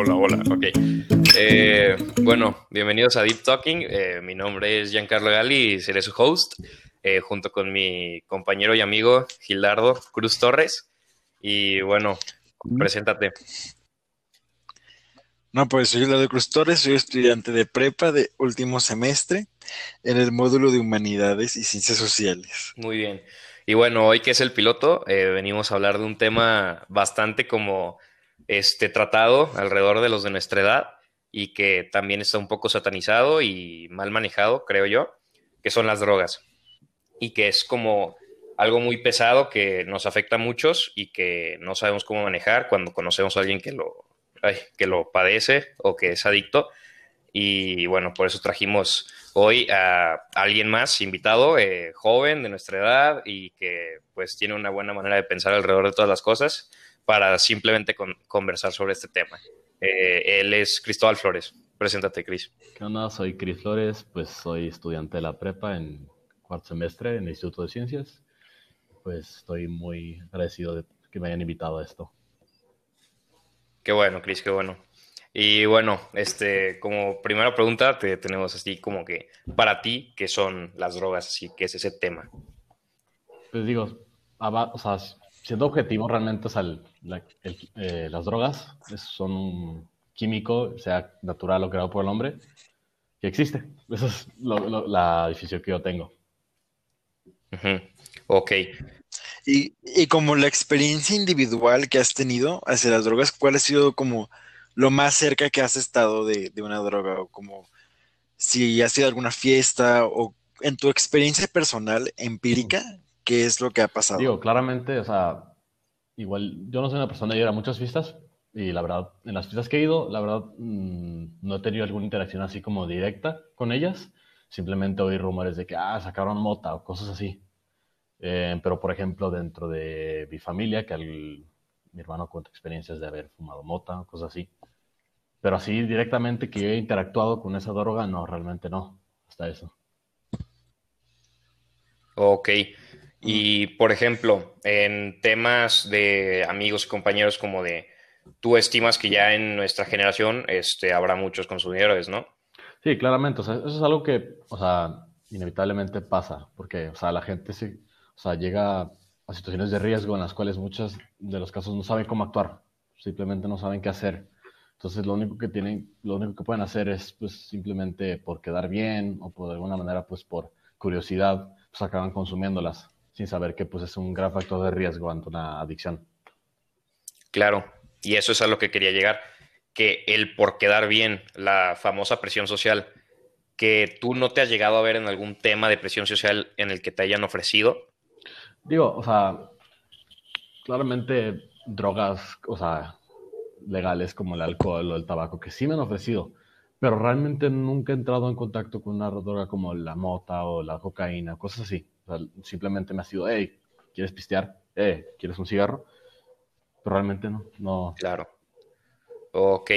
Hola, hola, ok. Eh, bueno, bienvenidos a Deep Talking. Eh, mi nombre es Giancarlo Gali y seré su host, eh, junto con mi compañero y amigo Gildardo Cruz Torres. Y bueno, preséntate. No, pues soy Gildardo Cruz Torres, soy estudiante de prepa de último semestre en el módulo de Humanidades y Ciencias Sociales. Muy bien. Y bueno, hoy que es el piloto, venimos a hablar de un tema bastante como este tratado alrededor de los de nuestra edad y que también está un poco satanizado y mal manejado, creo yo, que son las drogas. Y que es como algo muy pesado que nos afecta a muchos y que no sabemos cómo manejar cuando conocemos a alguien que lo, que lo padece o que es adicto. Y bueno, por eso trajimos hoy a alguien más invitado, eh, joven de nuestra edad y que pues tiene una buena manera de pensar alrededor de todas las cosas para simplemente conversar sobre este tema. Eh, él es Cristóbal Flores. Preséntate, Cris. ¿Qué onda? Soy Cris Flores, pues soy estudiante de la prepa en cuarto semestre en el Instituto de Ciencias. Pues estoy muy agradecido de que me hayan invitado a esto. Qué bueno, Cris, qué bueno. Y bueno, este, como primera pregunta, te tenemos así como que para ti, ¿qué son las drogas? Así que es ese tema. Pues digo, o sea, siendo objetivo, realmente, o sea, eh, las drogas son un químico, sea natural o creado por el hombre, que existe. Esa es la definición que yo tengo. Ok. Y, y, como la experiencia individual que has tenido hacia las drogas, ¿cuál ha sido como lo más cerca que has estado de, de una droga? O como si has sido alguna fiesta o en tu experiencia personal, empírica, ¿qué es lo que ha pasado? Digo, claramente, o sea, igual yo no soy una persona de ir a muchas fiestas y la verdad, en las fiestas que he ido, la verdad, mm, no he tenido alguna interacción así como directa con ellas. Simplemente oí rumores de que, ah, sacaron mota o cosas así. Eh, pero, por ejemplo, dentro de mi familia, que mi hermano cuenta experiencias de haber fumado mota o cosas así. Pero así directamente que he interactuado con esa droga, no, realmente no. Hasta eso. Ok. Y, por ejemplo, en temas de amigos y compañeros como de, tú estimas que ya en nuestra generación este, habrá muchos consumidores, ¿no? Sí, claramente. O sea, eso es algo que, o sea, inevitablemente pasa, porque, o sea, la gente se, o sea, llega a situaciones de riesgo en las cuales muchos de los casos no saben cómo actuar, simplemente no saben qué hacer. Entonces, lo único que tienen, lo único que pueden hacer es, pues, simplemente por quedar bien o por de alguna manera, pues, por curiosidad, pues, acaban consumiéndolas sin saber que pues es un gran factor de riesgo ante una adicción. Claro, y eso es a lo que quería llegar, que el por quedar bien, la famosa presión social, que tú no te has llegado a ver en algún tema de presión social en el que te hayan ofrecido. Digo, o sea, claramente drogas, o sea, legales como el alcohol o el tabaco, que sí me han ofrecido, pero realmente nunca he entrado en contacto con una droga como la mota o la cocaína, cosas así simplemente me ha sido, hey, ¿quieres pistear? Eh, ¿quieres un cigarro? Pero realmente no, no. Claro. Ok.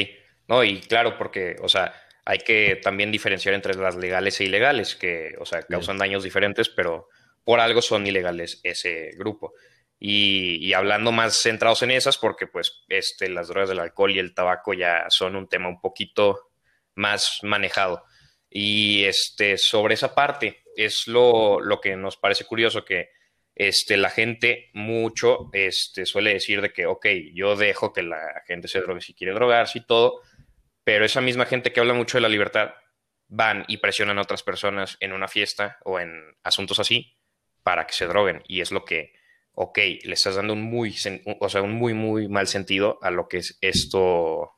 No, y claro, porque, o sea, hay que también diferenciar entre las legales e ilegales, que, o sea, causan daños diferentes, pero por algo son ilegales ese grupo. Y, y, hablando más centrados en esas, porque pues este, las drogas del alcohol y el tabaco ya son un tema un poquito más manejado. Y este, sobre esa parte, es lo, que nos parece curioso, que este, la gente mucho este, suele decir de que, ok, yo dejo que la gente se drogue si quiere drogarse y todo, pero esa misma gente que habla mucho de la libertad van y presionan a otras personas en una fiesta o en asuntos así para que se droguen. Y es lo que, ok, le estás dando un muy, o sea, un muy, muy mal sentido a lo que es esto,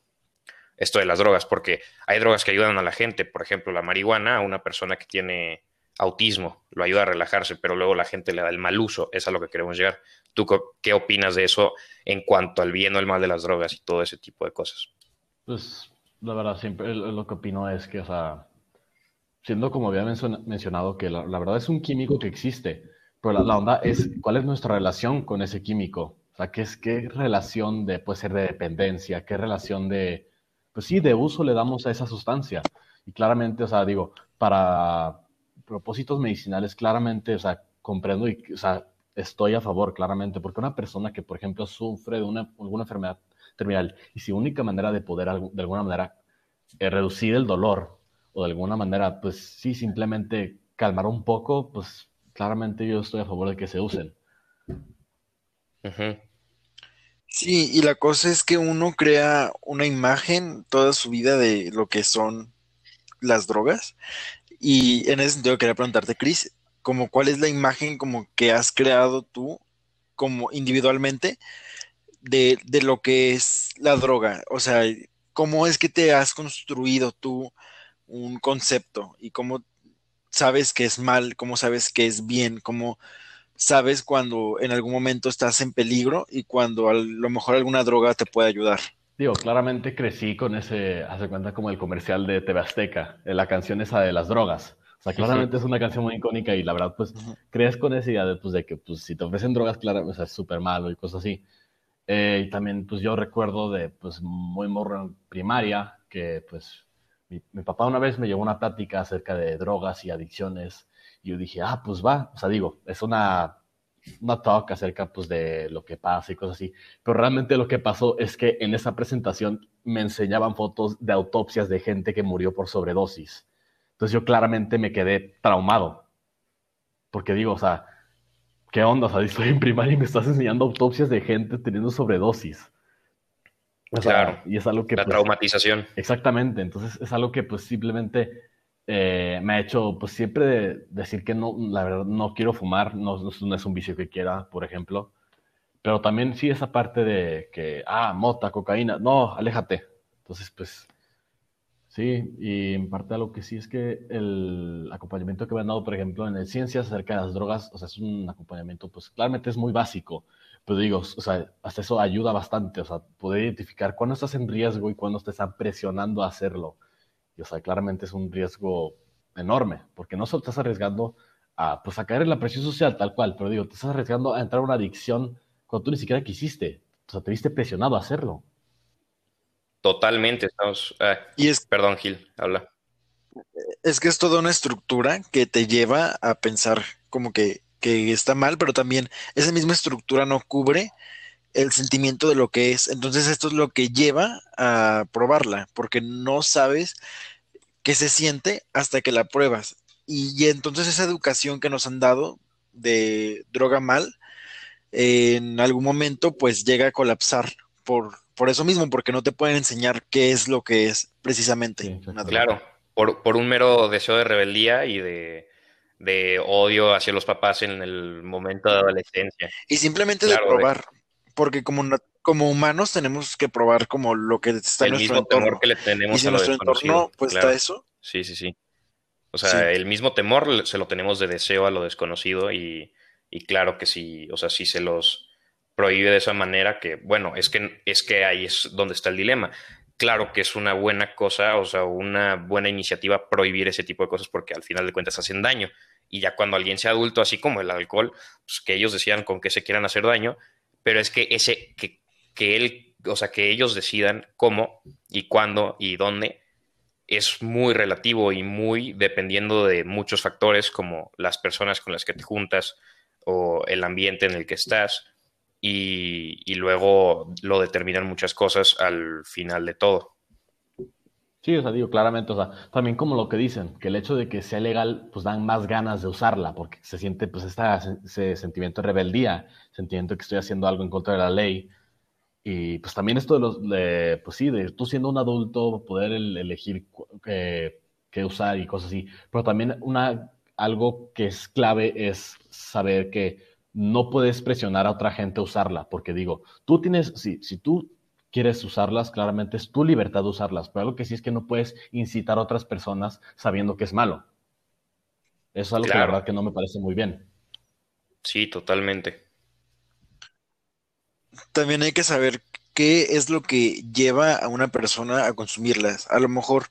esto de las drogas, porque hay drogas que ayudan a la gente, por ejemplo, la marihuana a una persona que tiene autismo, lo ayuda a relajarse, pero luego la gente le da el mal uso, es a lo que queremos llegar. ¿Tú qué opinas de eso en cuanto al bien o el mal de las drogas y todo ese tipo de cosas? Pues la verdad, siempre lo que opino es que, o sea, siendo como había mencionado, que la, verdad es un químico que existe, pero la, onda es cuál es nuestra relación con ese químico. O sea, ¿qué, es, qué relación de, puede ser de dependencia, qué relación de, pues sí, de uso le damos a esa sustancia. Y claramente, o sea, digo, para, propósitos medicinales, claramente, o sea, comprendo y, o sea, estoy a favor, claramente, porque una persona que, por ejemplo, sufre de una, alguna enfermedad terminal. Y si única manera de poder, de alguna manera, eh, reducir el dolor o de alguna manera, pues sí, simplemente calmar un poco, pues claramente yo estoy a favor de que se usen. Sí, y la cosa es que uno crea una imagen toda su vida de lo que son las drogas. Y en ese sentido quería preguntarte, Chris, como cuál es la imagen como que has creado tú como individualmente de, de lo que es la droga. O sea, cómo es que te has construido tú un concepto y cómo sabes que es mal, cómo sabes que es bien, cómo sabes cuando en algún momento estás en peligro y cuando a lo mejor alguna droga te puede ayudar. Digo, claramente crecí con ese, hace cuenta como el comercial de TV Azteca, eh, la canción esa de las drogas. O sea, claramente es una canción muy icónica y la verdad, pues, crees con esa idea de, pues, de que, pues, si te ofrecen drogas, claro, o sea, es súper malo y cosas así. Eh, y también, pues, yo recuerdo de, pues, muy morro en primaria, que, pues, mi, mi, papá una vez me llevó una plática acerca de drogas y adicciones y yo dije, ah, pues va, o sea, digo, es una, una talk acerca pues de lo que pasa y cosas así, pero realmente lo que pasó es que en esa presentación me enseñaban fotos de autopsias de gente que murió por sobredosis. Entonces yo claramente me quedé traumado, porque digo, o sea, ¿qué onda? O sea, estoy en primaria y me estás enseñando autopsias de gente teniendo sobredosis. claro. Y es algo que... La pues, traumatización. Exactamente. Entonces es algo que pues simplemente eh, me ha hecho pues siempre decir que no, la verdad, no quiero fumar, no, no, es un vicio que quiera, por ejemplo. Pero también sí esa parte de que, ah, mota, cocaína, no, aléjate. Entonces, pues, sí, y en parte algo que sí es que el acompañamiento que me han dado, por ejemplo, en Ciencias acerca de las drogas, o sea, es un acompañamiento, pues, claramente es muy básico, pero digo, o sea, hasta eso ayuda bastante, o sea, poder identificar cuándo estás en riesgo y cuándo te están presionando a hacerlo. Y, o sea, claramente es un riesgo enorme, porque no solo estás arriesgando a, pues, a caer en la presión social tal cual, pero digo, te estás arriesgando a entrar a una adicción cuando tú ni siquiera quisiste. O sea, te viste presionado a hacerlo. Totalmente. Estamos, eh, y es, perdón, Gil, habla. Es que es toda una estructura que te lleva a pensar como que, que está mal, pero también esa misma estructura no cubre el sentimiento de lo que es. Entonces esto es lo que lleva a probarla, porque no sabes qué se siente hasta que la pruebas. Y, entonces esa educación que nos han dado de droga mal, en algún momento pues llega a colapsar por, por eso mismo, porque no te pueden enseñar qué es lo que es precisamente. claro, por, por, un mero deseo de rebeldía y de, de, odio hacia los papás en el momento de adolescencia. Y simplemente de probar porque como, como humanos tenemos que probar como lo que está en nuestro entorno. que le tenemos y si en nuestro entorno pues está eso. Sí, sí, sí. O sea, el mismo temor se lo tenemos de deseo a lo desconocido y, y, claro que sí, o sea, si se los prohíbe de esa manera, que bueno, es que, es que ahí es donde está el dilema. Claro que es una buena cosa, o sea, una buena iniciativa prohibir ese tipo de cosas porque al final de cuentas hacen daño. Y ya cuando alguien sea adulto, así como el alcohol, pues que ellos decían con qué se quieran hacer daño, pero es que ese, que, que él, o sea, que ellos decidan cómo y cuándo y dónde es muy relativo y muy dependiendo de muchos factores como las personas con las que te juntas o el ambiente en el que estás y, y luego lo determinan muchas cosas al final de todo. Sí, o sea, digo claramente, o sea, también como lo que dicen, que el hecho de que sea legal, pues dan más ganas de usarla, porque se siente pues esta, ese sentimiento de rebeldía, sentimiento de que estoy haciendo algo en contra de la ley. Y pues también esto de los, de, pues sí, de tú siendo un adulto, poder elegir qué, qué usar y cosas así. Pero también una, algo que es clave es saber que no puedes presionar a otra gente a usarla, porque digo, tú tienes, si, si tú quieres usarlas, claramente es tu libertad de usarlas, pero algo que sí es que no puedes incitar a otras personas sabiendo que es malo. Eso es algo que la verdad que no me parece muy bien. Sí, totalmente. También hay que saber qué es lo que lleva a una persona a consumirlas. A lo mejor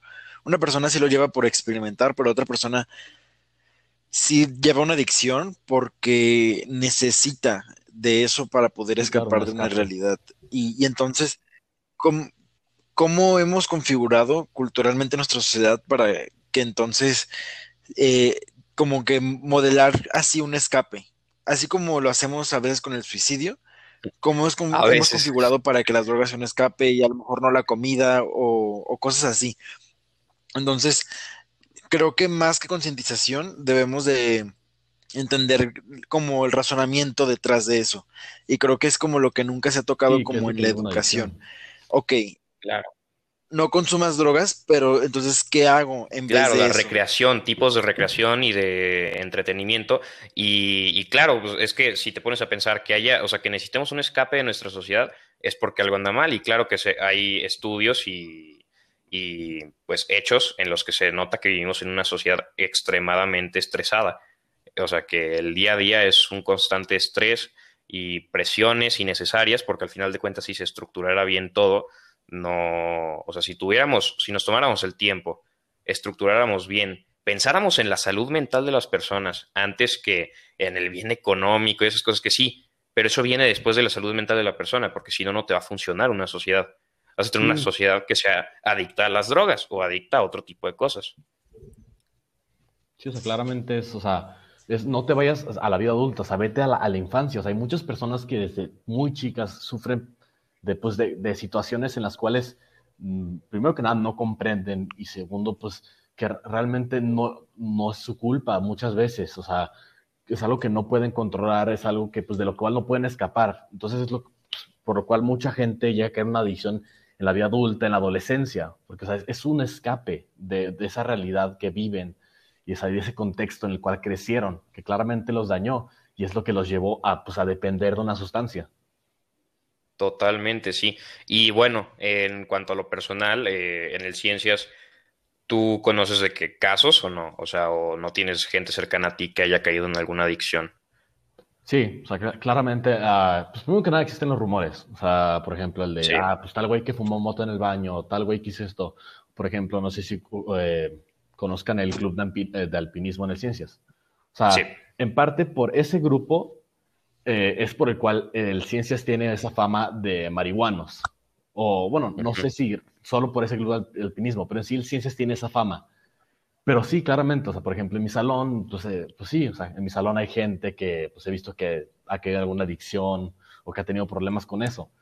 una persona sí lo lleva por experimentar, pero otra persona sí lleva una adicción porque necesita de eso para poder escapar de una realidad. y entonces cómo, hemos configurado culturalmente nuestra sociedad para que entonces eh, como que modelar así un escape, así como lo hacemos a veces con el suicidio, cómo es como hemos configurado para que las drogas sean un escape y a lo mejor no la comida o, cosas así. Entonces, creo que más que concientización debemos de entender como el razonamiento detrás de eso. Y creo que es como lo que nunca se ha tocado como en la educación. Ok. Claro no consumas drogas, pero entonces, ¿qué hago en claro, vez de la recreación, tipos de recreación y de entretenimiento. Y, claro, pues, es que si te pones a pensar que haya, o sea, que necesitemos un escape de nuestra sociedad, es porque algo anda mal. Y claro que se, hay estudios y, y, pues hechos en los que se nota que vivimos en una sociedad extremadamente estresada. O sea, que el día a día es un constante estrés y presiones innecesarias, porque al final de cuentas, si se estructurara bien todo, no, o sea, si tuviéramos, si nos tomáramos el tiempo, estructuráramos bien, pensáramos en la salud mental de las personas antes que en el bien económico y esas cosas que sí, pero eso viene después de la salud mental de la persona, porque si no, no te va a funcionar una sociedad. Vas a tener una sociedad que sea adicta a las drogas o adicta a otro tipo de cosas. Sí, o sea, claramente es, o sea, no te vayas a la vida adulta, o vete a la, a la infancia. O sea, hay muchas personas que desde muy chicas sufren de, pues, de, situaciones en las cuales, mm, primero que nada, no comprenden y segundo, pues que realmente no, no es su culpa muchas veces, o sea, es algo que no pueden controlar, es algo que, pues, de lo cual no pueden escapar. Entonces es lo, por lo cual mucha gente ya cae en una adicción en la vida adulta, en la adolescencia, porque es, un escape de, esa realidad que viven y de ese contexto en el cual crecieron, que claramente los dañó y es lo que los llevó a, pues, a depender de una sustancia. Totalmente, sí. Y bueno, en cuanto a lo personal, eh, en el Ciencias, ¿tú conoces de qué casos o no? O sea, o no tienes gente cercana a ti que haya caído en alguna adicción. Sí, o sea, claramente, uh, pues primero que nada existen los rumores. O sea, por ejemplo, el de, ah, pues tal güey que fumó moto en el baño, tal güey que hizo esto. Por ejemplo, no sé si eh, conozcan el club de, de, alpinismo en el Ciencias. O sea, en parte por ese grupo eh, es por el cual el Ciencias tiene esa fama de marihuanos. O bueno, no sé si solo por ese club del alpinismo, pero en sí el Ciencias tiene esa fama. Pero sí, claramente, o sea, por ejemplo, en mi salón, pues, eh, pues sí, o sea, en mi salón hay gente que pues he visto que ha caído alguna adicción o que ha tenido problemas con eso.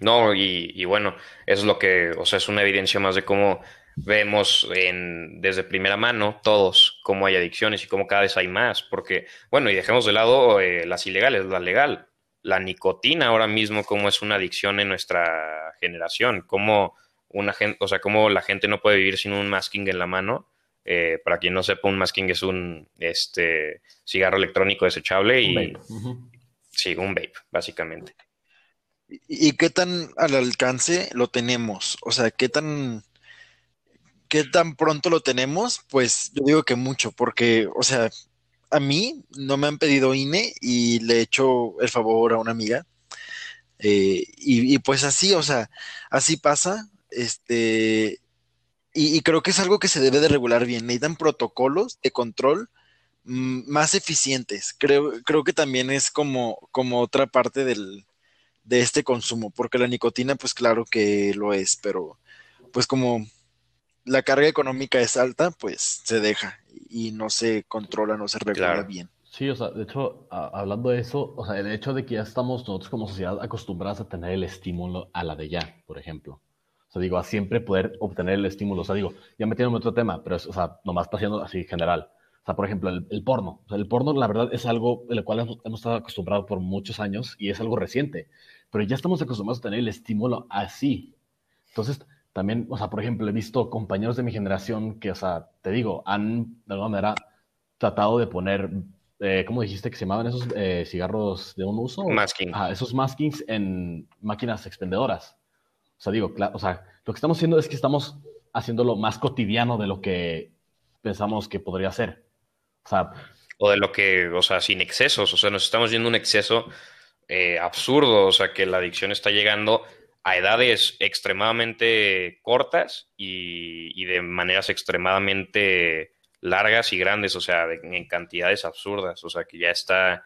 No, y, y, bueno, es lo que, o sea, es una evidencia más de cómo vemos en, desde primera mano todos cómo hay adicciones y cómo cada vez hay más, porque, bueno, y dejemos de lado eh, las ilegales, la legal, la nicotina ahora mismo como es una adicción en nuestra generación, como una gente, o sea, cómo la gente no puede vivir sin un masking en la mano. Eh, para quien no sepa, un masking es un este, cigarro electrónico desechable y sí, un vape, básicamente. ¿Y qué tan al alcance lo tenemos? O sea, ¿qué tan ¿Qué tan pronto lo tenemos? Pues yo digo que mucho, porque, o sea, a mí no me han pedido INE y le he hecho el favor a una amiga. Eh, y, pues así, o sea, así pasa. Este, y, creo que es algo que se debe de regular bien. Necesitan protocolos de control mm, más eficientes. Creo, creo que también es como, como otra parte del, de este consumo, porque la nicotina, pues claro que lo es, pero pues como la carga económica es alta, pues se deja y no se controla, no se regula bien. Sí, o sea, de hecho, hablando de eso, o sea, el hecho de que ya estamos nosotros como sociedad acostumbrados a tener el estímulo a la de ya, por ejemplo. O sea, digo, a siempre poder obtener el estímulo. O sea, digo, ya metiendo en otro tema, pero es, o sea, nomás pasando así general. O sea, por ejemplo, el, porno. O sea, el porno, la verdad, es algo en lo cual hemos, hemos, estado acostumbrados por muchos años y es algo reciente. Pero ya estamos acostumbrados a tener el estímulo así. Entonces, también, o sea, por ejemplo, he visto compañeros de mi generación que, o sea, te digo, han de alguna manera tratado de poner, eh, ¿cómo dijiste que se llamaban esos eh, cigarros de un uso? Masking. Ah, esos maskings en máquinas expendedoras. O sea, digo, o sea, lo que estamos haciendo es que estamos haciéndolo más cotidiano de lo que pensamos que podría ser. O sea, o de lo que, o sea, sin excesos, o sea, nos estamos viendo un exceso eh, absurdo, o sea, que la adicción está llegando a edades extremadamente cortas y, de maneras extremadamente largas y grandes, o sea, en cantidades absurdas, o sea, que ya está,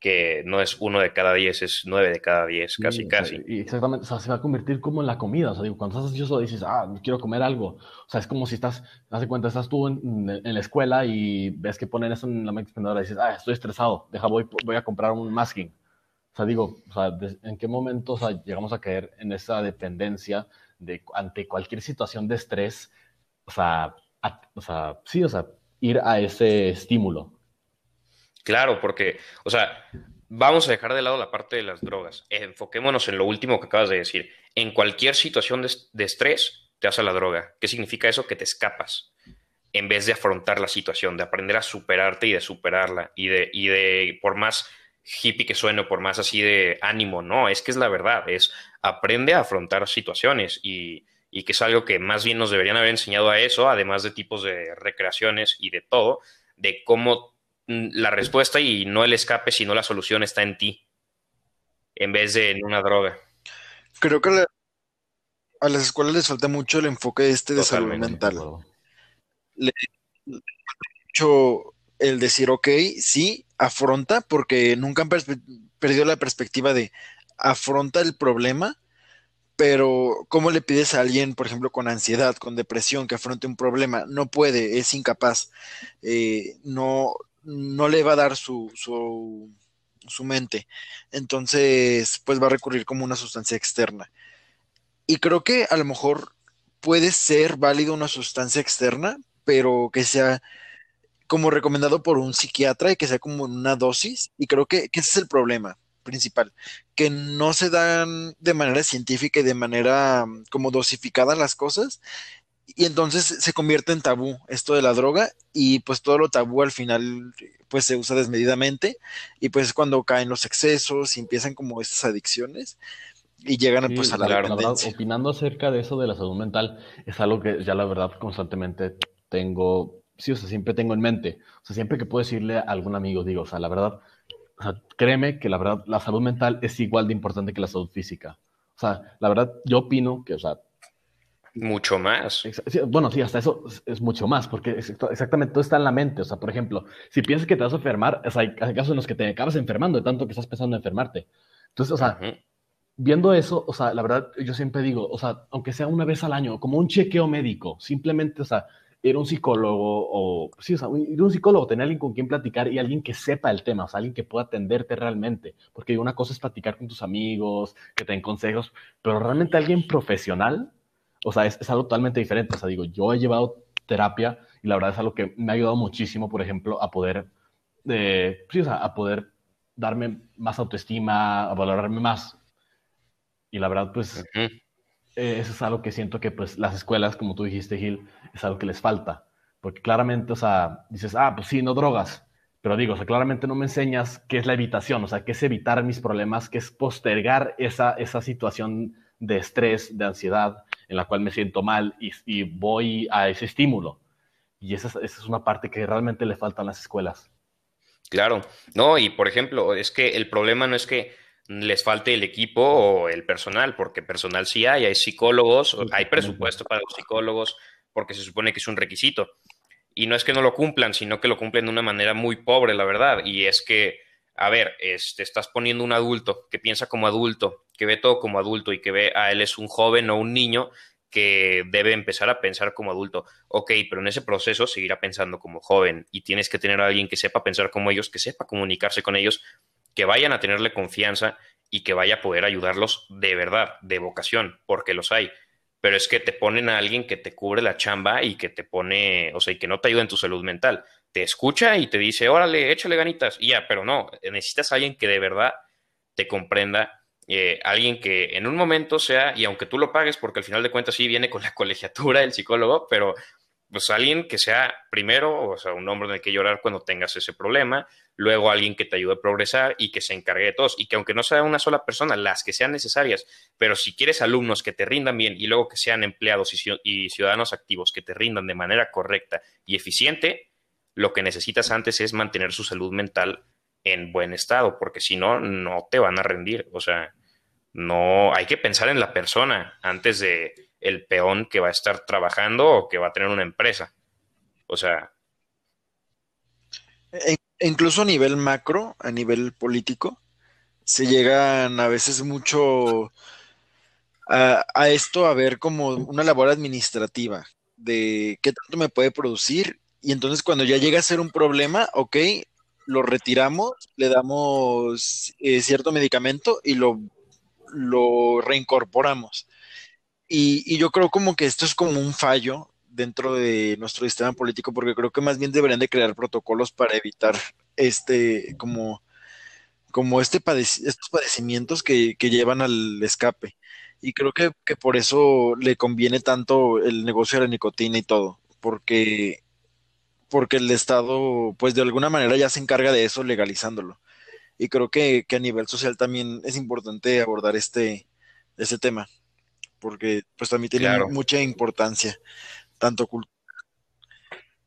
que no es uno de cada diez, es nueve de cada diez, casi, casi. y exactamente, o sea, se va a convertir como en la comida, o sea, digo, cuando estás ansioso dices, ah, quiero comer algo, o sea, es como si estás, haz de cuenta, estás tú en, la escuela y ves que ponen eso en la máquina y dices, ah, estoy estresado, deja, voy, voy a comprar un masking. O sea, digo, o sea, ¿en qué momento llegamos a caer en esa dependencia de ante cualquier situación de estrés, o sea, o sea, sí, o sea, ir a ese estímulo? Claro, porque, o sea, vamos a dejar de lado la parte de las drogas. Enfoquémonos en lo último que acabas de decir. En cualquier situación de, estrés, te hace la droga. ¿Qué significa eso? Que te escapas. En vez de afrontar la situación, de aprender a superarte y de superarla. Y de, y de por más hippie que suene, por más así de ánimo, no, es que es la verdad. Es aprende a afrontar situaciones y, y que es algo que más bien nos deberían haber enseñado a eso, además de tipos de recreaciones y de todo, de cómo la respuesta y no el escape, sino la solución está en ti, en vez de en una droga. Creo que a las escuelas les falta mucho el enfoque este de salud mental. Le, mucho el decir, ok, sí, afronta, porque nunca han perdido la perspectiva de afronta el problema, pero ¿cómo le pides a alguien, por ejemplo, con ansiedad, con depresión, que afronte un problema? No puede, es incapaz. Eh, no, no le va a dar su, su, su mente. Entonces, pues va a recurrir como una sustancia externa. Y creo que a lo mejor puede ser válido una sustancia externa, pero que sea como recomendado por un psiquiatra y que sea como una dosis. Y creo que, que ese es el problema principal, que no se dan de manera científica y de manera como dosificada las cosas y entonces se convierte en tabú esto de la droga y pues todo lo tabú al final pues se usa desmedidamente y pues es cuando caen los excesos y empiezan como estas adicciones y llegan pues a la, la verdad, opinando acerca de eso de la salud mental es algo que ya la verdad constantemente tengo sí o sea siempre tengo en mente o sea siempre que puedo decirle a algún amigo digo o sea la verdad o sea, créeme que la verdad la salud mental es igual de importante que la salud física o sea la verdad yo opino que o sea mucho más. Bueno, sí, hasta eso es, mucho más, porque exactamente todo está en la mente. O sea, por ejemplo, si piensas que te vas a enfermar, hay, casos en los que te acabas enfermando de tanto que estás pensando en enfermarte. Entonces, o sea, viendo eso, o sea, la verdad, yo siempre digo, o sea, aunque sea una vez al año, como un chequeo médico, simplemente, o sea, ir a un psicólogo o, sí, o sea, ir a un psicólogo, tener alguien con quien platicar y alguien que sepa el tema, o alguien que pueda atenderte realmente. Porque una cosa es platicar con tus amigos, que te den consejos, pero realmente alguien profesional o sea, es, algo totalmente diferente. O sea, digo, yo he llevado terapia y la verdad es algo que me ha ayudado muchísimo, por ejemplo, a poder, eh, sí, o sea, a poder darme más autoestima, a valorarme más. Y la verdad, pues, eh, eso es algo que siento que, pues, las escuelas, como tú dijiste, Gil, es algo que les falta. Porque claramente, o sea, dices, ah, pues sí, no drogas. Pero digo, o sea, claramente no me enseñas qué es la evitación, o sea, qué es evitar mis problemas, qué es postergar esa, esa situación de estrés, de ansiedad, en la cual me siento mal y, voy a ese estímulo. Y esa, esa, es una parte que realmente le falta a las escuelas. Claro, no, y por ejemplo, es que el problema no es que les falte el equipo o el personal, porque personal sí hay, hay psicólogos, hay presupuesto para los psicólogos, porque se supone que es un requisito. Y no es que no lo cumplan, sino que lo cumplen de una manera muy pobre, la verdad. Y es que, a ver, te este, estás poniendo un adulto que piensa como adulto, que ve todo como adulto y que ve a él es un joven o un niño que debe empezar a pensar como adulto. Ok, pero en ese proceso seguirá pensando como joven y tienes que tener a alguien que sepa pensar como ellos, que sepa comunicarse con ellos, que vayan a tenerle confianza y que vaya a poder ayudarlos de verdad, de vocación, porque los hay. Pero es que te ponen a alguien que te cubre la chamba y que te pone, o sea, y que no te ayuda en tu salud mental. Te escucha y te dice, órale, échale ganitas. Y ya, pero no, necesitas a alguien que de verdad te comprenda eh, alguien que en un momento sea, y aunque tú lo pagues, porque al final de cuentas sí viene con la colegiatura el psicólogo, pero pues alguien que sea primero, o sea, un hombre en el que llorar cuando tengas ese problema, luego alguien que te ayude a progresar y que se encargue de todos, y que aunque no sea una sola persona, las que sean necesarias, pero si quieres alumnos que te rindan bien y luego que sean empleados y ciudadanos activos que te rindan de manera correcta y eficiente, lo que necesitas antes es mantener su salud mental en buen estado, porque si no, no te van a rendir, o sea, no, hay que pensar en la persona antes de el peón que va a estar trabajando o que va a tener una empresa. O sea. Incluso a nivel macro, a nivel político, se llegan a veces mucho a, a, esto a ver como una labor administrativa de qué tanto me puede producir y entonces cuando ya llega a ser un problema, ok, lo retiramos, le damos eh, cierto medicamento y lo, lo reincorporamos. Y, y, yo creo como que esto es como un fallo dentro de nuestro sistema político, porque creo que más bien deberían de crear protocolos para evitar este, como, como este padec estos padecimientos que, que, llevan al escape. Y creo que, que, por eso le conviene tanto el negocio de la nicotina y todo, porque, porque el Estado, pues de alguna manera ya se encarga de eso legalizándolo. Y creo que, que a nivel social también es importante abordar este, este tema, porque pues también tiene claro. mucha importancia tanto cultural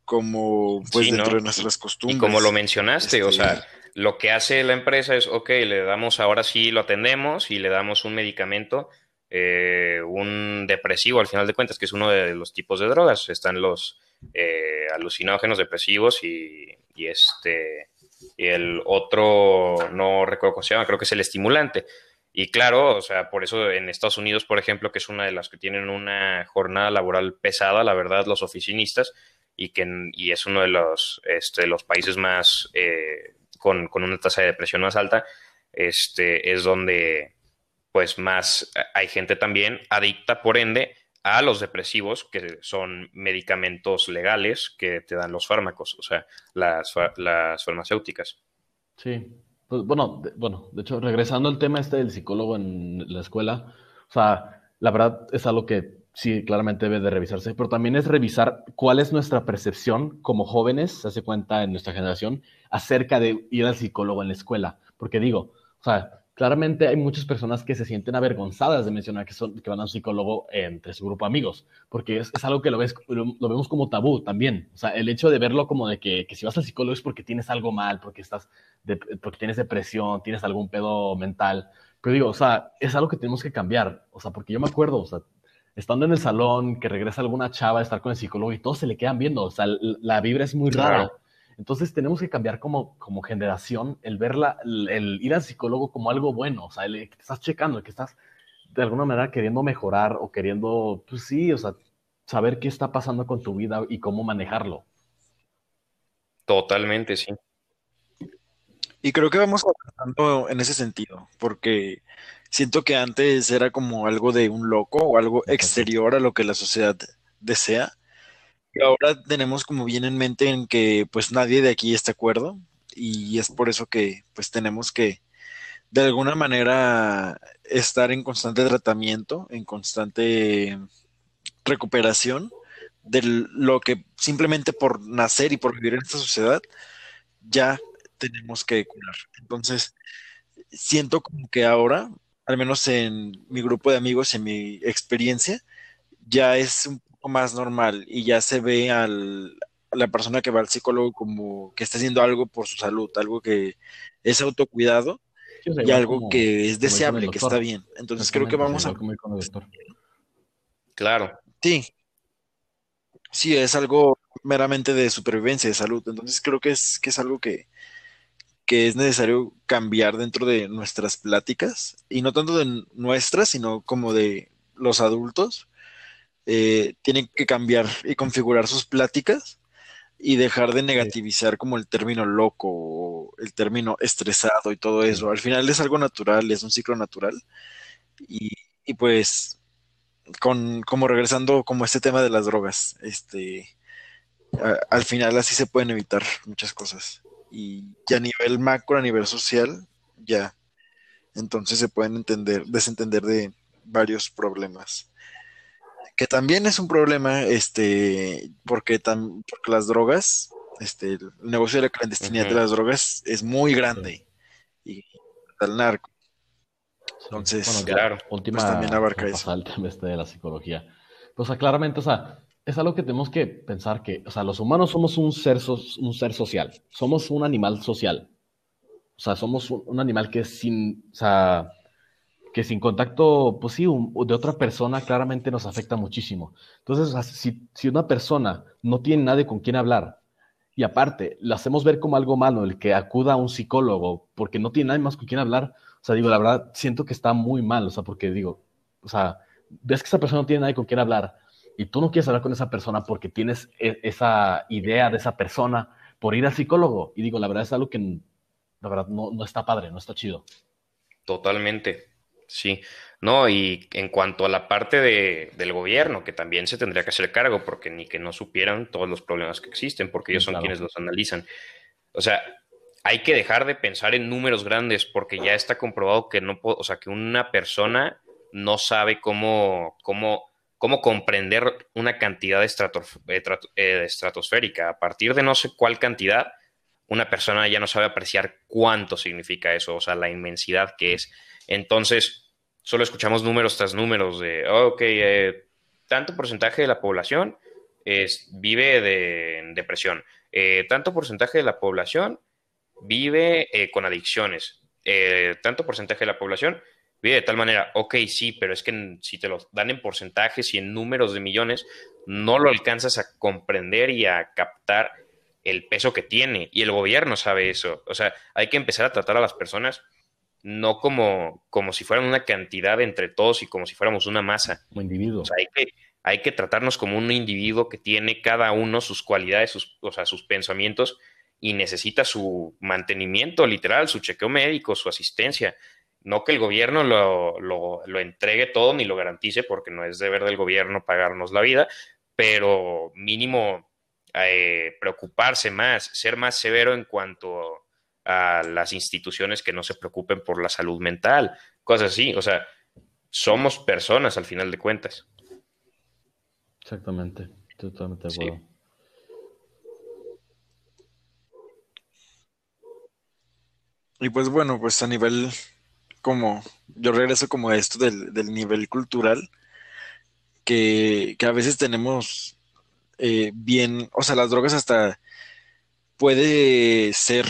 como pues sí, dentro ¿no? de nuestras costumbres. Y como lo mencionaste, este... o sea, lo que hace la empresa es, ok, le damos, ahora sí lo atendemos y le damos un medicamento, eh, un depresivo al final de cuentas, que es uno de los tipos de drogas. Están los eh, alucinógenos depresivos y, y, este, y el otro, no recuerdo cómo se llama, creo que es el estimulante. Y claro, o sea, por eso en Estados Unidos, por ejemplo, que es una de las que tienen una jornada laboral pesada, la verdad, los oficinistas, y que y es uno de los, este, los países más eh, con, con, una tasa de depresión más alta, este, es donde pues más hay gente también adicta, por ende, a los depresivos, que son medicamentos legales que te dan los fármacos, o sea, las, las farmacéuticas. Sí, pues, bueno, de, bueno, de hecho, regresando al tema este del psicólogo en la escuela, o sea, la verdad es algo que sí, claramente debe de revisarse, pero también es revisar cuál es nuestra percepción como jóvenes, se hace cuenta en nuestra generación, acerca de ir al psicólogo en la escuela. Porque digo, o sea, claramente hay muchas personas que se sienten avergonzadas de mencionar que, son, que van a un psicólogo entre su grupo de amigos, porque es, es algo que lo, ves, lo, lo, vemos como tabú también. O sea, el hecho de verlo como de que, que si vas al psicólogo es porque tienes algo mal, porque, estás de, porque tienes depresión, tienes algún pedo mental. Pero digo, o sea, es algo que tenemos que cambiar. O sea, porque yo me acuerdo, o sea, estando en el salón, que regresa alguna chava a estar con el psicólogo y todos se le quedan viendo. O sea, la vibra es muy rara. Entonces tenemos que cambiar como, como generación el ver la, el, el, ir al psicólogo como algo bueno, o sea, el que te estás checando, el que estás de alguna manera queriendo mejorar o queriendo, pues sí, o sea, saber qué está pasando con tu vida y cómo manejarlo. Totalmente, sí. Y creo que vamos avanzando en ese sentido, porque siento que antes era como algo de un loco o algo exterior a lo que la sociedad desea ahora tenemos como bien en mente en que pues nadie de aquí está de acuerdo y es por eso que pues tenemos que de alguna manera estar en constante tratamiento, en constante recuperación de lo que simplemente por nacer y por vivir en esta sociedad ya tenemos que curar. Entonces, siento como que ahora, al menos en mi grupo de amigos, en mi experiencia, ya es un más normal y ya se ve al, a la persona que va al psicólogo como que está haciendo algo por su salud, algo que es autocuidado sí, y algo como, que es deseable, que está bien. Entonces creo que vamos a... Claro. Sí. Sí, es algo meramente de supervivencia, de salud. Entonces creo que es, que es algo que, que es necesario cambiar dentro de nuestras pláticas, y no tanto de nuestras, sino como de los adultos, eh, tienen que cambiar y configurar sus pláticas y dejar de negativizar como el término loco o el término estresado y todo eso. Al final es algo natural, es un ciclo natural. Y, y pues, con, como regresando como este tema de las drogas, este, a, al final así se pueden evitar muchas cosas. Y, y a nivel macro, a nivel social, ya. Entonces se pueden entender, desentender de varios problemas que también es un problema, este, porque, tam, porque las drogas, este, el negocio de la clandestinidad uh -huh. de las drogas es muy grande y el narco. Entonces, bueno, claro, última, pues también abarca eso. El tema este de la psicología. Pues o sea, claramente, o sea, es algo que tenemos que pensar que, o sea, los humanos somos un ser, so, un ser social, somos un animal social. O sea, somos un, un animal que sin, o sea, que sin contacto, pues sí, de otra persona claramente nos afecta muchísimo. Entonces, si, si, una persona no tiene nadie con quien hablar Y aparte, lo hacemos ver como algo malo el que acuda a un psicólogo porque no tiene nadie más con quien hablar. O sea, digo, la verdad, siento que está muy mal, o sea, porque digo, o sea, ves que esa persona no tiene nadie con quien hablar y tú no quieres hablar con esa persona porque tienes e, esa idea de esa persona por ir al psicólogo. Y digo, la verdad es algo que, la verdad, no, no está padre, no está chido. Totalmente, sí. No, y en cuanto a la parte de, del gobierno, que también se tendría que hacer cargo, porque ni que no supieran todos los problemas que existen, porque ellos son quienes los analizan. O sea, hay que dejar de pensar en números grandes, porque ya está comprobado que no, o sea, que una persona no sabe cómo, cómo, cómo comprender una cantidad de eh, eh, estratosférica. A partir de no sé cuál cantidad, una persona ya no sabe apreciar cuánto significa eso, o sea, la inmensidad que es. Entonces, solo escuchamos números tras números de, ok, eh, tanto porcentaje de la población vive de depresión, eh, tanto porcentaje de la población vive eh, con adicciones, tanto porcentaje de la población vive de tal manera, ok, sí, pero es que si te lo dan en porcentajes y en números de millones, no lo alcanzas a comprender y a captar el peso que tiene. Y el gobierno sabe eso. O sea, hay que empezar a tratar a las personas no como, como si fueran una cantidad entre todos y como si fuéramos una masa. Como individuos. hay que, hay que tratarnos como un individuo que tiene cada uno sus cualidades, sus, o sea, sus pensamientos y necesita su mantenimiento literal, su chequeo médico, su asistencia. No que el gobierno lo, lo, entregue todo ni lo garantice, porque no es deber del gobierno pagarnos la vida, pero mínimo eh, preocuparse más, ser más severo en cuanto a las instituciones que no se preocupen por la salud mental, cosas así. O sea, somos personas al final de cuentas. Exactamente, totalmente de acuerdo. Y pues bueno, pues a nivel como, yo regreso como a esto del, del nivel cultural, que, que, a veces tenemos eh, bien, o sea, las drogas hasta puede ser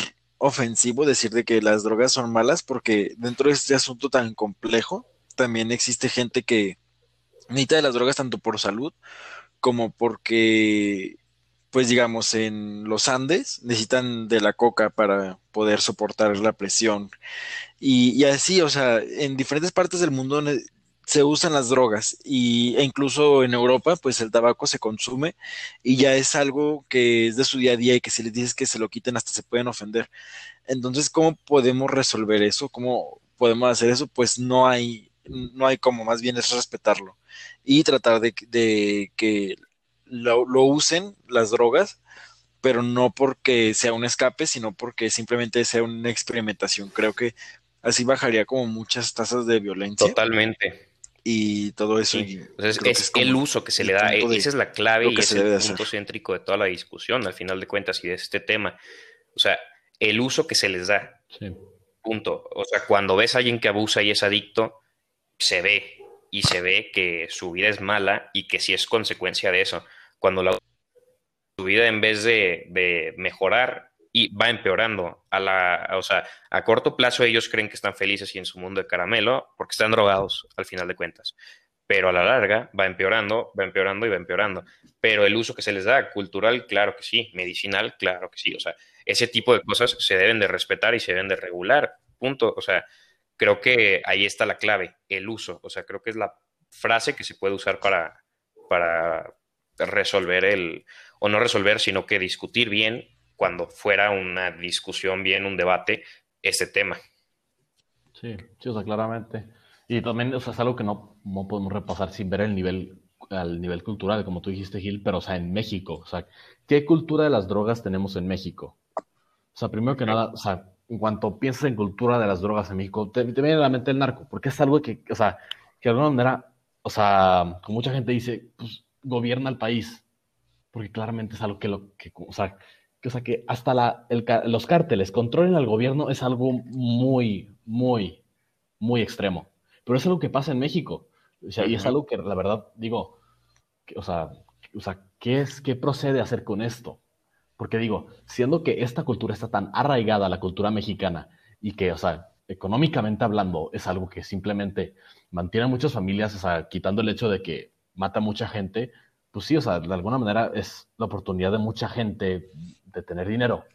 ofensivo decir de que las drogas son malas porque dentro de este asunto tan complejo también existe gente que necesita de las drogas tanto por salud como porque pues digamos en los Andes necesitan de la coca para poder soportar la presión. Y, y así, o sea, en diferentes partes del mundo se usan las drogas y, e incluso en Europa pues el tabaco se consume y ya es algo que es de su día a día y que si les dices que se lo quiten hasta se pueden ofender. Entonces, ¿cómo podemos resolver eso? ¿Cómo podemos hacer eso? Pues no hay, no hay como, más bien es respetarlo y tratar de, que lo, lo usen las drogas pero no porque sea un escape, sino porque simplemente sea una experimentación. Creo que así bajaría como muchas tasas de violencia. Totalmente y todo eso. es, el uso que se le da, esa es la clave y es el punto céntrico de toda la discusión, al final de cuentas, y de este tema. O sea, el uso que se les da. Punto. O sea, cuando ves a alguien que abusa y es adicto, se ve, y se ve que su vida es mala y que sí es consecuencia de eso. Cuando la su vida en vez de, de mejorar y va empeorando. A la, o sea, a corto plazo ellos creen que están felices y en su mundo de caramelo porque están drogados al final de cuentas. Pero a la larga va empeorando, va empeorando y va empeorando. Pero el uso que se les da, cultural, claro que sí, medicinal, claro que sí. O sea, ese tipo de cosas se deben de respetar y se deben de regular. Punto. O sea, creo que ahí está la clave, el uso. O sea, creo que es la frase que se puede usar para, para resolver el, o no resolver, sino que discutir bien cuando fuera una discusión bien, un debate, ese tema. Sí, sí, o sea, claramente. Y también, o sea, es algo que no, no podemos repasar sin ver el nivel, al nivel cultural, como tú dijiste, Gil, pero, o sea, en México, o sea, ¿qué cultura de las drogas tenemos en México? O sea, primero que nada, o sea, en cuanto piensas en cultura de las drogas en México, te, viene a la mente el narco, porque es algo que, o sea, que de alguna manera, o sea, como mucha gente dice, pues gobierna el país, porque claramente es algo que lo que, o sea, o sea, que hasta la, los cárteles controlen al gobierno es algo muy, muy, muy extremo. Pero es algo que pasa en México. O sea, y es algo que, la verdad, digo, o, sea, o sea, ¿qué, es, ¿qué procede a hacer con esto? Porque digo, siendo que esta cultura está tan arraigada a la cultura mexicana y que, o sea, económicamente hablando, es algo que simplemente mantiene a muchas familias, o sea, quitando el hecho de que mata mucha gente, pues sí, o sea, de alguna manera es la oportunidad de mucha gente de tener dinero,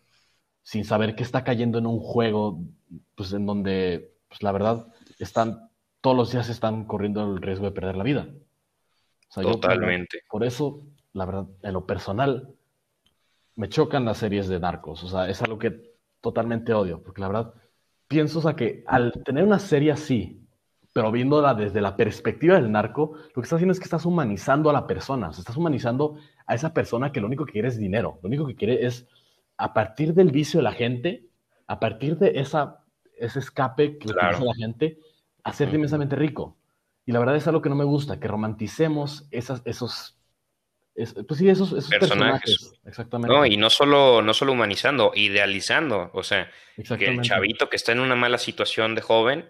sin saber que está cayendo en un juego, pues en donde, pues la verdad, están, todos los días están corriendo el riesgo de perder la vida. Totalmente. por eso, la verdad, en lo personal, me chocan las series de narcos. O sea, es algo que totalmente odio, porque la verdad, pienso, o sea, que al tener una serie así, pero viéndola desde la perspectiva del narco, lo que estás haciendo es que estás humanizando a la persona, o sea, estás humanizando a esa persona que lo único que quiere es dinero, lo único que quiere es, a partir del vicio de la gente, a partir de esa, ese escape que utiliza la gente, hacerte inmensamente rico. Y la verdad es algo que no me gusta, que romanticemos esas, esos pues sí, esos, personajes. Exactamente. No, y no solo, no solo humanizando, idealizando. O sea, que el chavito que está en una mala situación de joven,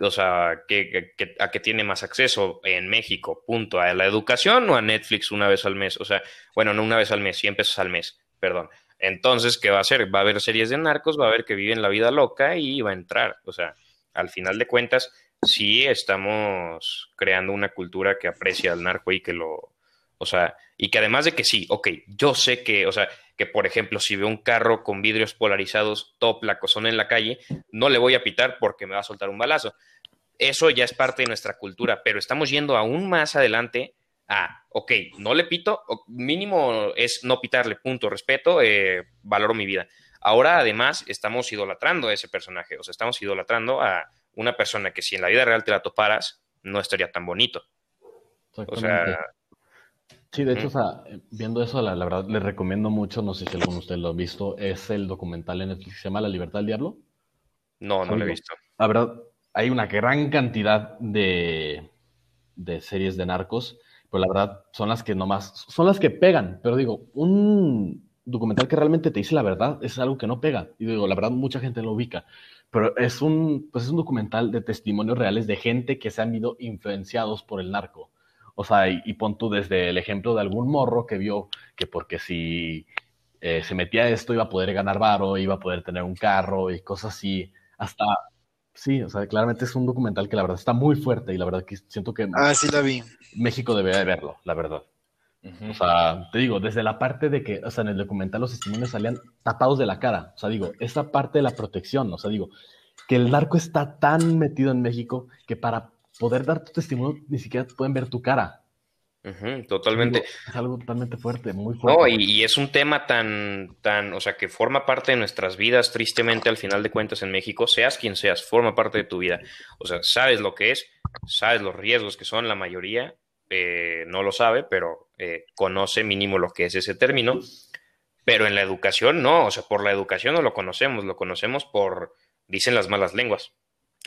o sea, que, a que tiene más acceso en México, punto, a la educación o a Netflix una vez al mes. O sea, bueno, no una vez al mes, 100 pesos al mes, perdón. Entonces, ¿qué va a hacer? Va a haber series de narcos, va a ver que viven la vida loca y va a entrar. O sea, al final de cuentas, sí estamos creando una cultura que aprecia al narco y que lo, o sea, y que además de que sí, ok, yo sé que, o sea, que por ejemplo, si veo un carro con vidrios polarizados, top, la en la calle, no le voy a pitar porque me va a soltar un balazo. Eso ya es parte de nuestra cultura, pero estamos yendo aún más adelante a, ok, no le pito, mínimo es no pitarle, punto, respeto, eh, valoro mi vida. Ahora además estamos idolatrando a ese personaje, o sea, estamos idolatrando a una persona que si en la vida real te la toparas, no estaría tan bonito. O sea, Sí, de hecho, o sea, viendo eso, la, verdad, les recomiendo mucho, no sé si alguno de ustedes lo ha visto, es el documental en Netflix que se llama La Libertad del Diablo. No, no lo he visto. La verdad, hay una gran cantidad de, de series de narcos, pero la verdad son las que nomás, son las que pegan, pero digo, un documental que realmente te dice la verdad es algo que no pega. Y digo, la verdad, mucha gente lo ubica. Pero es un, pues es un documental de testimonios reales de gente que se han ido influenciados por el narco. O sea, y, pon tú desde el ejemplo de algún morro que vio que porque si eh, se metía esto iba a poder ganar varo, iba a poder tener un carro y cosas así, hasta... Sí, o sea, claramente es un documental que la verdad está muy fuerte y la verdad que siento que... Ah, sí la vi. México debe de verlo, la verdad. O sea, te digo, desde la parte de que, o sea, en el documental los testimonios salían tapados de la cara. O sea, digo, esa parte de la protección, o sea, digo, que el narco está tan metido en México que para poder dar tu testimonio, ni siquiera pueden ver tu cara. totalmente. Es algo totalmente fuerte, muy fuerte. No, y, es un tema tan, tan, o sea, que forma parte de nuestras vidas, tristemente, al final de cuentas en México, seas quien seas, forma parte de tu vida. O sea, sabes lo que es, sabes los riesgos que son, la mayoría eh, no lo sabe, pero eh, conoce mínimo lo que es ese término. Pero en la educación no, o sea, por la educación no lo conocemos, lo conocemos por, dicen las malas lenguas.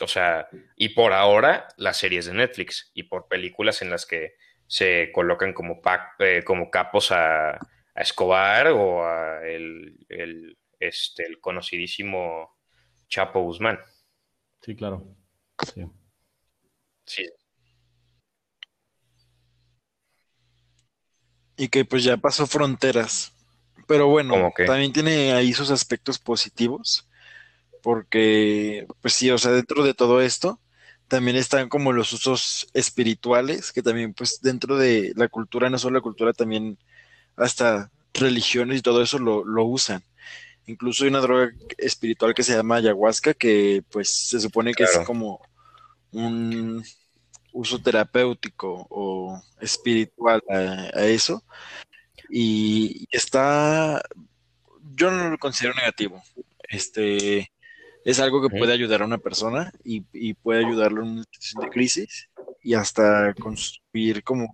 O sea, y por ahora las series de Netflix y por películas en las que se colocan como, eh, como capos a, Escobar o a el, este, el conocidísimo Chapo Guzmán. Sí, claro. Sí. sí. Y que pues ya pasó fronteras. Pero bueno, también tiene ahí sus aspectos positivos porque, pues sí, o sea, dentro de todo esto también están como los usos espirituales, que también, pues dentro de la cultura, no solo la cultura, también hasta religiones y todo eso lo, lo usan. Incluso hay una droga espiritual que se llama ayahuasca, que pues se supone que es como un uso terapéutico o espiritual a, eso. Y está, yo no lo considero negativo. Este, es algo que puede ayudar a una persona y, puede ayudarlo en una situación de crisis y hasta construir como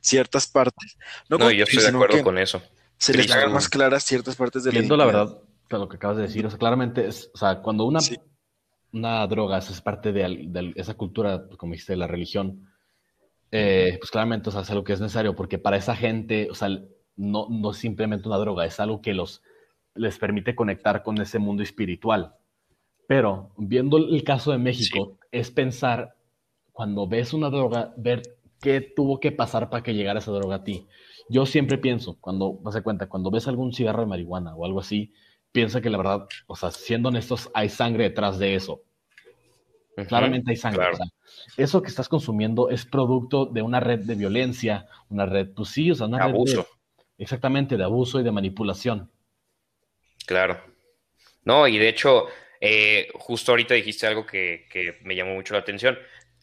ciertas partes. No, yo estoy de acuerdo con eso. Se les hagan más claras ciertas partes de Viendo la verdad, lo que acabas de decir, o sea, claramente es, o sea, cuando una, una droga es parte de, esa cultura, como dijiste, de la religión, eh, pues claramente, o sea, es algo que es necesario, porque para esa gente, o sea, no, no es simplemente una droga, es algo que los les permite conectar con ese mundo espiritual. Pero viendo el caso de México, es pensar, cuando ves una droga, ver qué tuvo que pasar para que llegara esa droga a ti. Yo siempre pienso, cuando vas a cuenta, cuando ves algún cigarro de marihuana o algo así, piensa que la verdad, o sea, siendo honestos, hay sangre detrás de eso. Claramente hay sangre. eso que estás consumiendo es producto de una red de violencia, una red, pues sí, o sea, una abuso. exactamente, de abuso y de manipulación. Claro. No, y de hecho, eh, justo ahorita dijiste algo que, me llamó mucho la atención.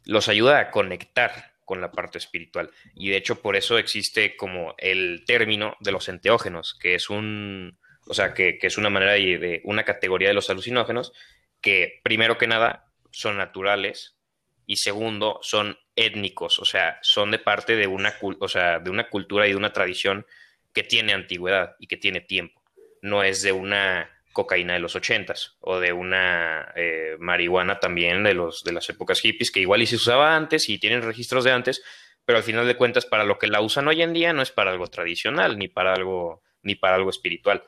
Los ayuda a conectar con la parte espiritual. Y de hecho, por eso existe como el término de los enteógenos, que es un, o sea, que, es una manera de, una categoría de los alucinógenos que, primero que nada, son naturales y segundo, son étnicos, o sea, son de parte de una, o sea, de una cultura y de una tradición que tiene antigüedad y que tiene tiempo. No es de una cocaína de los ochentas o de una eh, marihuana también de, los, de las épocas hippies, que igual y se usaba antes y tienen registros de antes, pero al final de cuentas para lo que la usan hoy en día no es para algo tradicional ni para algo, ni para algo espiritual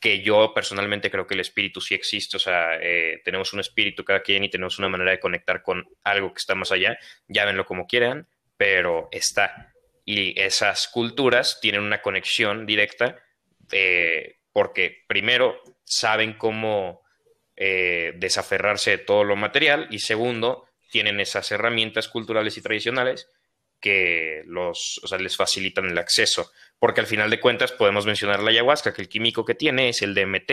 que yo personalmente creo que el espíritu sí existe, o sea, eh, tenemos un espíritu cada quien y tenemos una manera de conectar con algo que está más allá, llámenlo como quieran, pero está. Y esas culturas tienen una conexión directa eh, porque primero saben cómo eh, desaferrarse de todo lo material y segundo, tienen esas herramientas culturales y tradicionales que los, o sea, les facilitan el acceso. Porque al final de cuentas podemos mencionar la ayahuasca, que el químico que tiene es el DMT.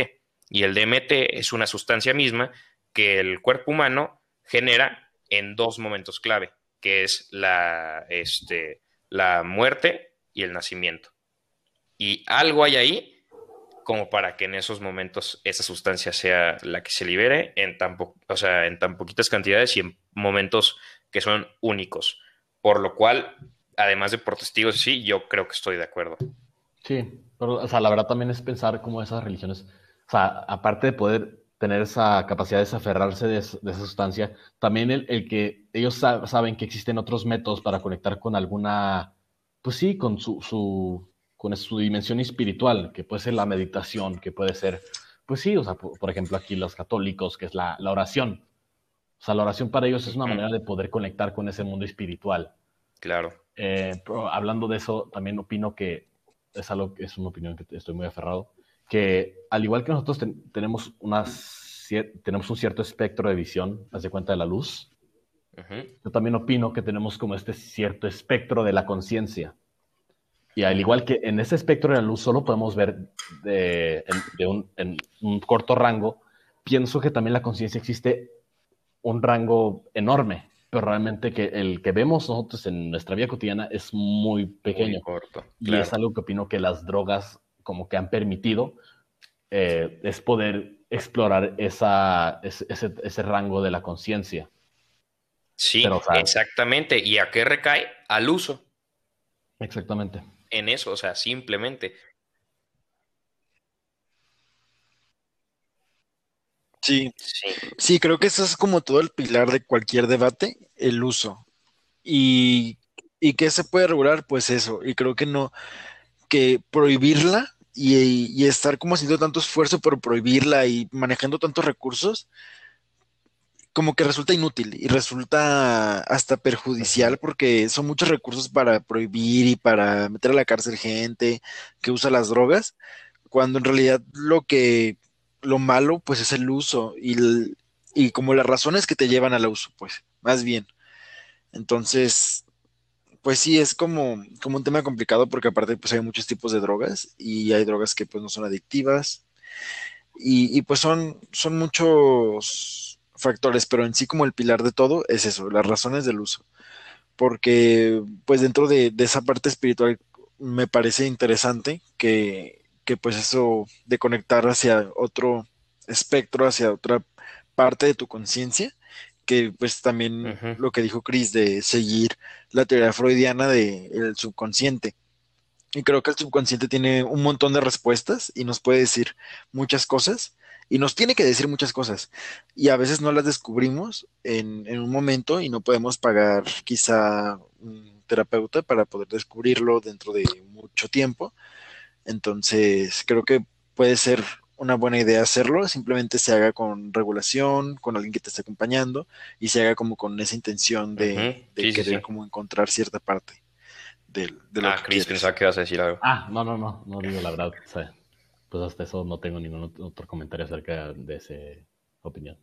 Y el DMT es una sustancia misma que el cuerpo humano genera en dos momentos clave, que es la, este, la muerte y el nacimiento. Y algo hay ahí como para que en esos momentos esa sustancia sea la que se libere en tan, o sea, en tan poquitas cantidades y en momentos que son únicos. Por lo cual, además de por testigos, sí, yo creo que estoy de acuerdo. Sí, pero, o sea, la verdad también es pensar cómo esas religiones, o sea, aparte de poder tener esa capacidad de desaferrarse de, esa sustancia, también el, que ellos saben que existen otros métodos para conectar con alguna, pues sí, con su, su, con su dimensión espiritual, que puede ser la meditación, que puede ser, pues sí, o sea, por, ejemplo, aquí los católicos, que es la, la oración. O sea, la oración para ellos es una manera de poder conectar con ese mundo espiritual. Claro. Eh, hablando de eso, también opino que es algo que es una opinión que estoy muy aferrado, que al igual que nosotros tenemos, tenemos un cierto espectro de visión, hace cuenta de la luz, yo también opino que tenemos como este cierto espectro de la conciencia. Y al igual que en ese espectro de la luz solo podemos ver de, un, en un corto rango, pienso que también la conciencia existe un rango enorme, pero realmente que el que vemos nosotros en nuestra vida cotidiana es muy pequeño. corto, y es algo que opino que las drogas como que han permitido, eh, es poder explorar esa, ese, rango de la conciencia. Sí, exactamente. ¿Y a qué recae? Al uso. Exactamente. En eso, o sea, simplemente. Sí, sí, creo que eso es como todo el pilar de cualquier debate, el uso. Y, y qué se puede regular, pues eso. Y creo que no, que prohibirla y, estar como haciendo tanto esfuerzo por prohibirla y manejando tantos recursos, como que resulta inútil y resulta hasta perjudicial porque son muchos recursos para prohibir y para meter a la cárcel gente que usa las drogas, cuando en realidad lo que lo malo, pues es el uso y, y como las razones que te llevan al uso, pues, más bien. Entonces, pues sí, es como, como un tema complicado porque aparte pues hay muchos tipos de drogas y hay drogas que pues no son adictivas y, y pues son, son muchos factores, pero en sí como el pilar de todo es eso, las razones del uso. Porque pues dentro de, de esa parte espiritual me parece interesante que, que pues eso de conectar hacia otro espectro, hacia otra parte de tu conciencia, que pues también lo que dijo Chris de seguir la teoría freudiana del subconsciente. Y creo que el subconsciente tiene un montón de respuestas y nos puede decir muchas cosas y nos tiene que decir muchas cosas y a veces no las descubrimos en, en un momento y no podemos pagar quizá un terapeuta para poder descubrirlo dentro de mucho tiempo entonces, creo que puede ser una buena idea hacerlo, simplemente se haga con regulación, con alguien que te esté acompañando y se haga como con esa intención de, querer como encontrar cierta parte del, de lo ah, Chris, pensaba que ibas a decir algo. Ah, no, no, no, no digo la verdad. Pues hasta eso no tengo ningún otro comentario acerca de esa opinión.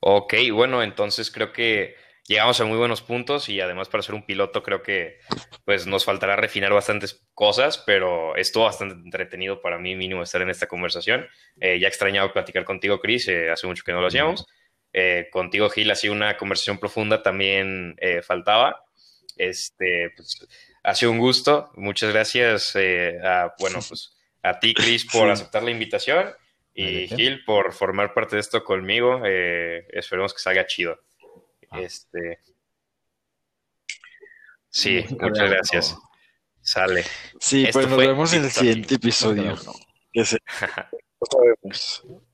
Ok, bueno, entonces creo que llegamos a muy buenos puntos y además para ser un piloto creo que pues nos faltará refinar bastantes cosas, pero estuvo bastante entretenido para mí mínimo estar en esta conversación. Eh, ya extrañado platicar contigo, Chris, eh, hace mucho que no lo hacíamos. Eh, contigo, Gil, ha sido una conversación profunda, también faltaba. Este, pues, ha sido un gusto. Muchas gracias a, bueno, pues, a ti, Chris, por aceptar la invitación y Gil por formar parte de esto conmigo. esperemos que salga chido. Ah. Este. Sí, muchas gracias. Sale. Sí, pues nos vemos en el siguiente episodio.